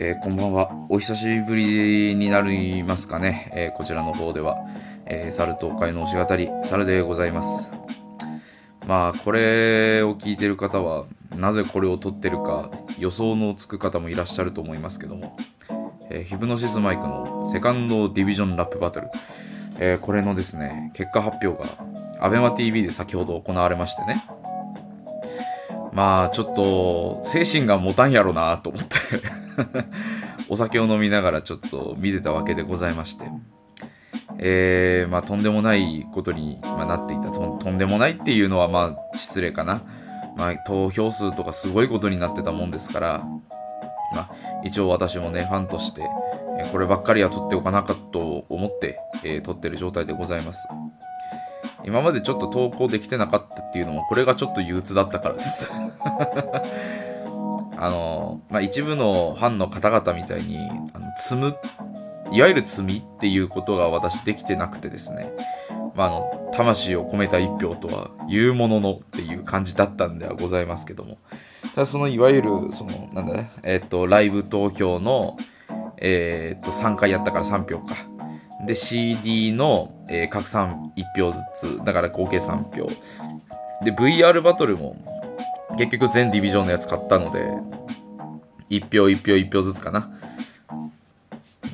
えー、こんばんは。お久しぶりになりますかね。えー、こちらの方では、えー、猿東海の推し語り、猿でございます。まあ、これを聞いてる方は、なぜこれを撮ってるか、予想のつく方もいらっしゃると思いますけども、え、ヒプノシスマイクのセカンドディビジョンラップバトル、え、これのですね、結果発表が、アベマ TV で先ほど行われましてね、まあ、ちょっと、精神が持たんやろなと思ってお酒を飲みながらちょっと見てたわけでございまして、えー、まあ、とんでもないことに、まなっていたと。とんでもないっていうのは、まあ、失礼かな。まあ、投票数とかすごいことになってたもんですから、まあ、一応私もね、ファンとして、えこればっかりは取っておかなかと思って、えー、撮ってる状態でございます。今までちょっと投稿できてなかったっていうのも、これがちょっと憂鬱だったからですあの、まあ、一部のファンの方々みたいに、あの積む、いわゆる積みっていうことが私できてなくてですね、まあ、あの、魂を込めた一票とは言うもののっていう感じだったんではございますけども、ただそのいわゆる、その、なんだね、えっ、と、ライブ投票の、えっ、と、3回やったから3票か。で、CD の、えー、各3 1票ずつ、だから合計3票。で、VR バトルも、結局全ディビジョンのやつ買ったので、1票1票1票ずつかな。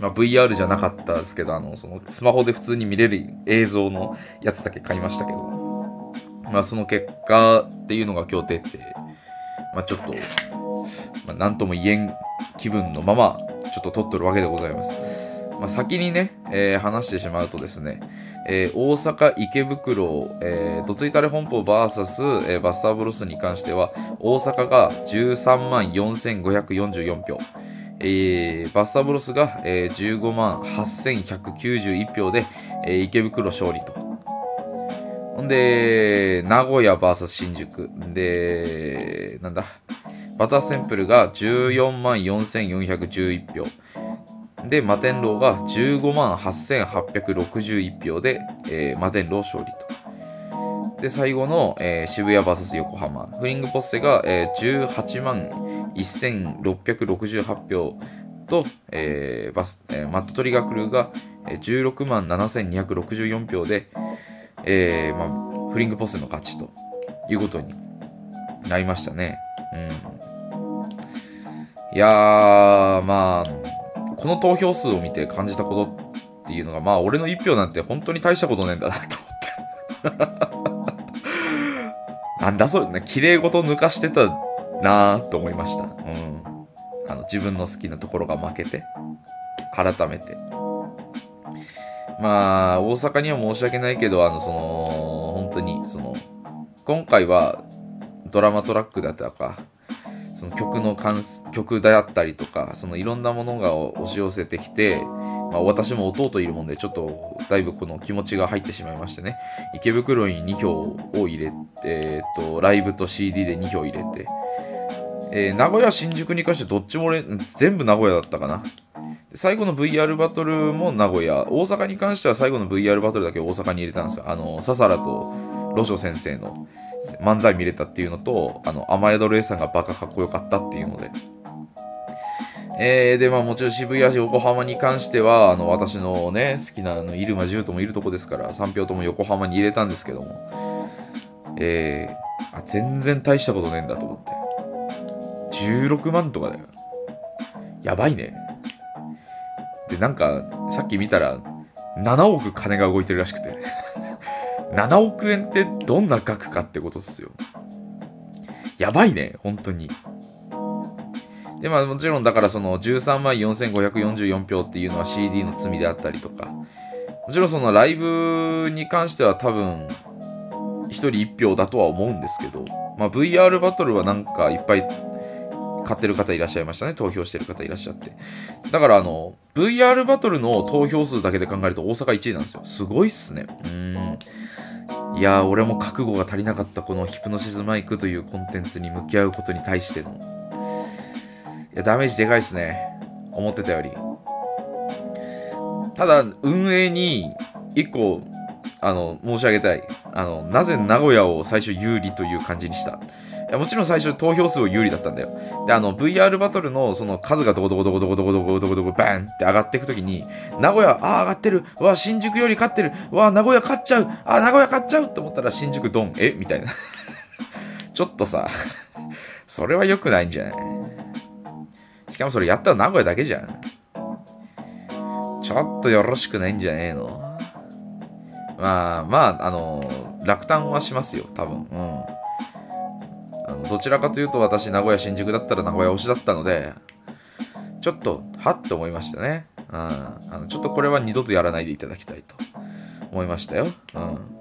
まあ、VR じゃなかったですけど、あの、その、スマホで普通に見れる映像のやつだけ買いましたけど、まあ、その結果っていうのが今日出て、まあ、ちょっと、まあ、なんとも言えん気分のまま、ちょっと撮っとるわけでございます。まあ、先にね、えー、話してしまうとですね、えー、大阪池袋、えー、どついたれ本舗 VS、えー、バスターブロスに関しては、大阪が13万4544票、えー、バスターブロスが、えー、15万8191票で、えー、池袋勝利と。ほんで、名古屋 VS 新宿。で、なんだ、バターセンプルが14万4411票。で、マテンローが15万8861票で、えー、マテンロー勝利と。で、最後の、えー、渋谷 VS 横浜。フリングポッセが、えー、18万1668票と、えーバスえー、マットトリガークルーが16万7264票で、えーまあ、フリングポッセの勝ちということになりましたね。うん。いやー、まあ、この投票数を見て感じたことっていうのが、まあ、俺の一票なんて本当に大したことねえんだなと思って。なんだそれ、ね、綺麗事抜かしてたなぁと思いました。うん。あの、自分の好きなところが負けて、改めて。まあ、大阪には申し訳ないけど、あの、その、本当に、その、今回はドラマトラックだったか、その曲の曲であったりとか、そのいろんなものが押し寄せてきて、まあ、私も弟いるもんで、ちょっとだいぶこの気持ちが入ってしまいましてね、池袋に2票を入れて、えー、っと、ライブと CD で2票入れて、えー、名古屋、新宿に関してどっちも俺、全部名古屋だったかな。最後の VR バトルも名古屋、大阪に関しては最後の VR バトルだけ大阪に入れたんですよ。あの、ササラとロショ先生の漫才見れたっていうのと、あの、甘宿レイさんがバカかっこよかったっていうので。えー、で、まあもちろん渋谷市横浜に関しては、あの、私のね、好きなあの、入間獣ともいるとこですから、3票とも横浜に入れたんですけども、えー、あ、全然大したことねえんだと思って。16万とかだよ。やばいね。で、なんか、さっき見たら、7億金が動いてるらしくて7億円ってどんな額かってことっすよ。やばいね、本当に。で、まあもちろんだからその13万4544票っていうのは CD の罪であったりとか、もちろんそのライブに関しては多分、1人1票だとは思うんですけど、まあ VR バトルはなんかいっぱい買ってる方いらっしゃいましたね。投票してる方いらっしゃって。だからあの、VR バトルの投票数だけで考えると大阪1位なんですよ。すごいっすね。うーん。いやー、俺も覚悟が足りなかったこのヒプノシズマイクというコンテンツに向き合うことに対しての。いや、ダメージでかいっすね。思ってたより。ただ、運営に一個、あの、申し上げたい。あの、なぜ名古屋を最初有利という感じにした。もちろん最初投票数を有利だったんだよ。で、あの、VR バトルのその数がどこどこどこどこどこどこどこどこバーンって上がっていくときに、名古屋、ああ、上がってる。うわ、新宿より勝ってる。うわ、名古屋勝っちゃう。ああ、名古屋勝っちゃうと思ったら新宿ドン。え？みたいな。ちょっとさ、それは良くないんじゃない？しかもそれやったら名古屋だけじゃん。ちょっとよろしくないんじゃねえの？まあ、まあ、あの、落胆はしますよ、多分。うん。どちらかというと私、名古屋、新宿だったら名古屋推しだったので、ちょっと、はって思いましたね。うん。あのちょっとこれは二度とやらないでいただきたいと思いましたよ。うん。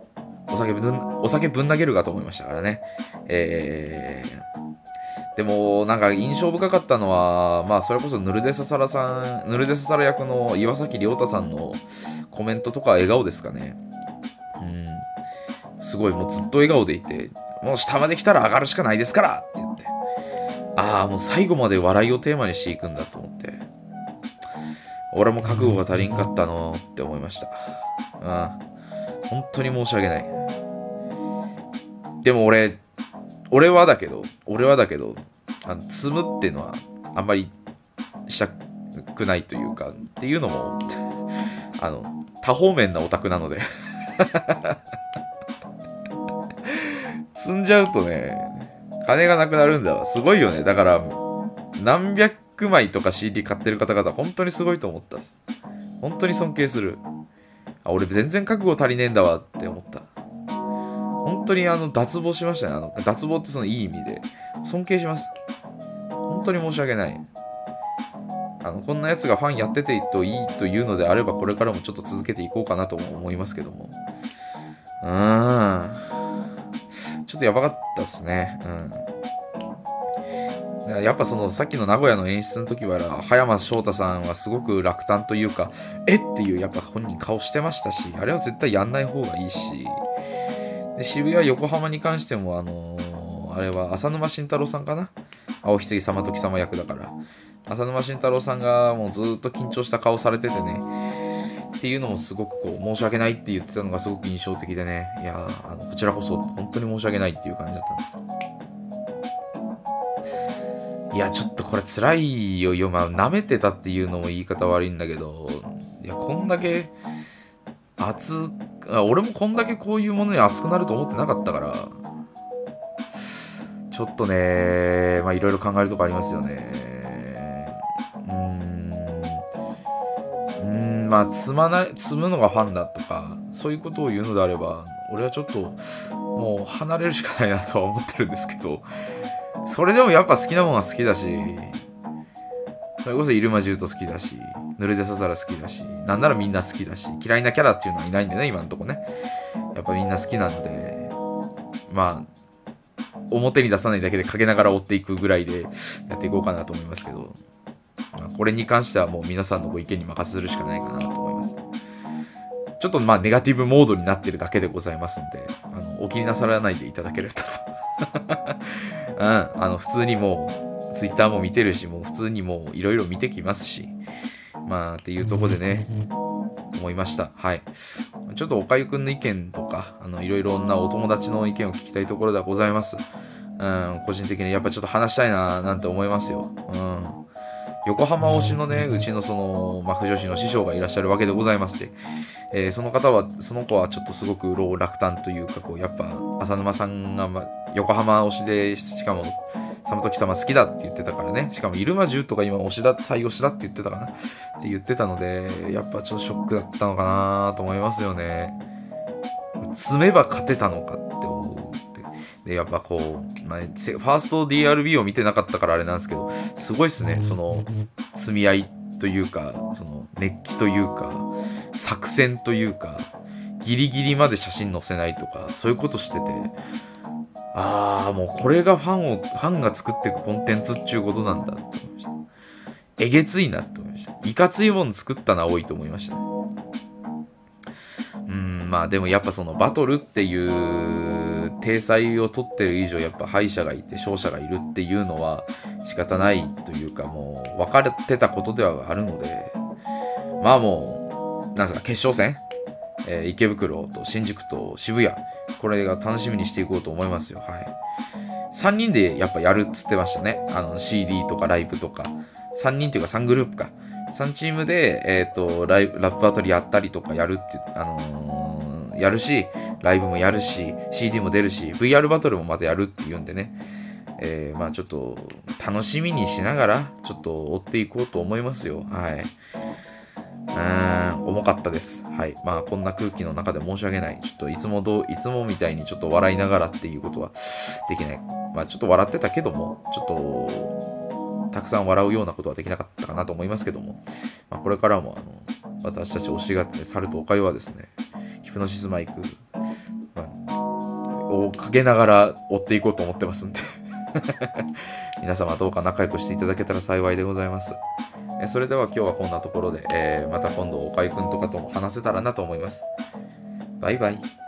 お酒ぶん、お酒ぶん投げるかと思いましたからね。えー、でも、なんか印象深かったのは、まあ、それこそ、ヌルデササラさん、ヌルデササラ役の岩崎亮太さんのコメントとか笑顔ですかね。うん。すごい、もうずっと笑顔でいて、もう下まで来たら上がるしかないですからって言って。ああ、もう最後まで笑いをテーマにしていくんだと思って。俺も覚悟が足りんかったのって思いました。うん。本当に申し訳ない。でも俺、俺はだけど、俺はだけど、あの積むっていうのはあんまりしたくないというか、っていうのも、あの、多方面なオタクなので積んじゃうとね、金がなくなるんだわ。すごいよね。だから、何百枚とか CD 買ってる方々、本当にすごいと思ったっす。本当に尊敬する。あ、俺全然覚悟足りねえんだわって思った。本当にあの、脱帽しましたね。あの、脱帽ってそのいい意味で。尊敬します。本当に申し訳ない。あの、こんなやつがファンやっててといいというのであれば、これからもちょっと続けていこうかなと思いますけども。うーん。ちょっとやばかったっすね。うん。やっぱそのさっきの名古屋の演出の時は、葉山翔太さんはすごく落胆というか、えっていうやっぱ本人顔してましたし、あれは絶対やんない方がいいし、で渋谷、横浜に関しても、あのー、あれは浅沼慎太郎さんかな？青ひつぎ様と貴様役だから。浅沼慎太郎さんがもうずっと緊張した顔されててね、っていうのもすごくこう、申し訳ないって言ってたのがすごく印象的でね、いやあの、こちらこそ本当に申し訳ないっていう感じだったんですいや、ちょっとこれ辛いよ。よ、まあ、舐めてたっていうのも言い方悪いんだけど、いや、こんだけ、熱、あ俺もこんだけこういうものに熱くなると思ってなかったから、ちょっとね、まあいろいろ考えるとこありますよね。まあ、積まない、積むのがファンだとか、そういうことを言うのであれば、俺はちょっと、もう離れるしかないなとは思ってるんですけど、それでもやっぱ好きなものは好きだし、それこそイルマジュート好きだし、ヌルデササラ好きだし、なんならみんな好きだし、嫌いなキャラっていうのはいないんだよね、今んとこね。やっぱみんな好きなんで、まあ、表に出さないだけで陰ながら追っていくぐらいでやっていこうかなと思いますけど。これに関してはもう皆さんのご意見に任せるしかないかなと思います。ちょっとまあネガティブモードになってるだけでございますんで、あの、お気になさらないでいただければと。うん、あの、普通にもう、ツイッターも見てるし、もう普通にもういろいろ見てきますし、まあ、っていうとこでね、思いました。はい。ちょっとおかゆくんの意見とか、あの、いろいろなお友達の意見を聞きたいところではございます。うん、個人的にやっぱちょっと話したいななんて思いますよ。うん。横浜推しのね、うちのその、まあ、女子の師匠がいらっしゃるわけでございまして、えー、その方は、その子はちょっとすごく老落胆というか、こう、やっぱ、浅沼さんが、ま、横浜推しで、しかも、サムトキ様好きだって言ってたからね。しかも、入間10とか今推しだ、最推しだって言ってたかな。って言ってたので、やっぱちょっとショックだったのかなと思いますよね。積めば勝てたのかで、やっぱこう、まあ、ファースト DRB を見てなかったからあれなんですけど、すごいっすね。その、積み合いというか、その、熱気というか、作戦というか、ギリギリまで写真載せないとか、そういうことしてて、ああ、もうこれがファンを、ファンが作っていくコンテンツっちゅうことなんだって思いました。えげついなって思いました。いかついもの作ったのは多いと思いましたね。うん、まあでもやっぱそのバトルっていう体裁を取ってる以上やっぱ敗者がいて勝者がいるっていうのは仕方ないというかもう分かれてたことではあるので、まあもう、なんすか、決勝戦？えー、池袋と新宿と渋谷、これが楽しみにしていこうと思いますよ。はい。3人でやっぱやるっつってましたね。あの、CD とかライブとか。3人っていうか3グループか。3チームで、えっ、と、ライブ、ラップバトルやったりとかやるって、あのーやるし、ライブもやるし、CD も出るし、VR バトルもまたやるっていうんでね。えー、まあちょっと、楽しみにしながら、ちょっと追っていこうと思いますよ。はい。うーん、重かったです。はい。まあ、こんな空気の中で申し訳ない。ちょっと、いつもどう、いつもみたいにちょっと笑いながらっていうことはできない。まあ、ちょっと笑ってたけども、ちょっと、たくさん笑うようなことはできなかったかなと思いますけども、まあ、これからも、あの、私たち推しがって、猿とおかゆはですね、プノシスマイク、まあ、をかけながら追っていこうと思ってますんで。皆様どうか仲良くしていただけたら幸いでございます。えそれでは今日はこんなところで、えーまた今度おかゆくんとかとも話せたらなと思います。バイバイ。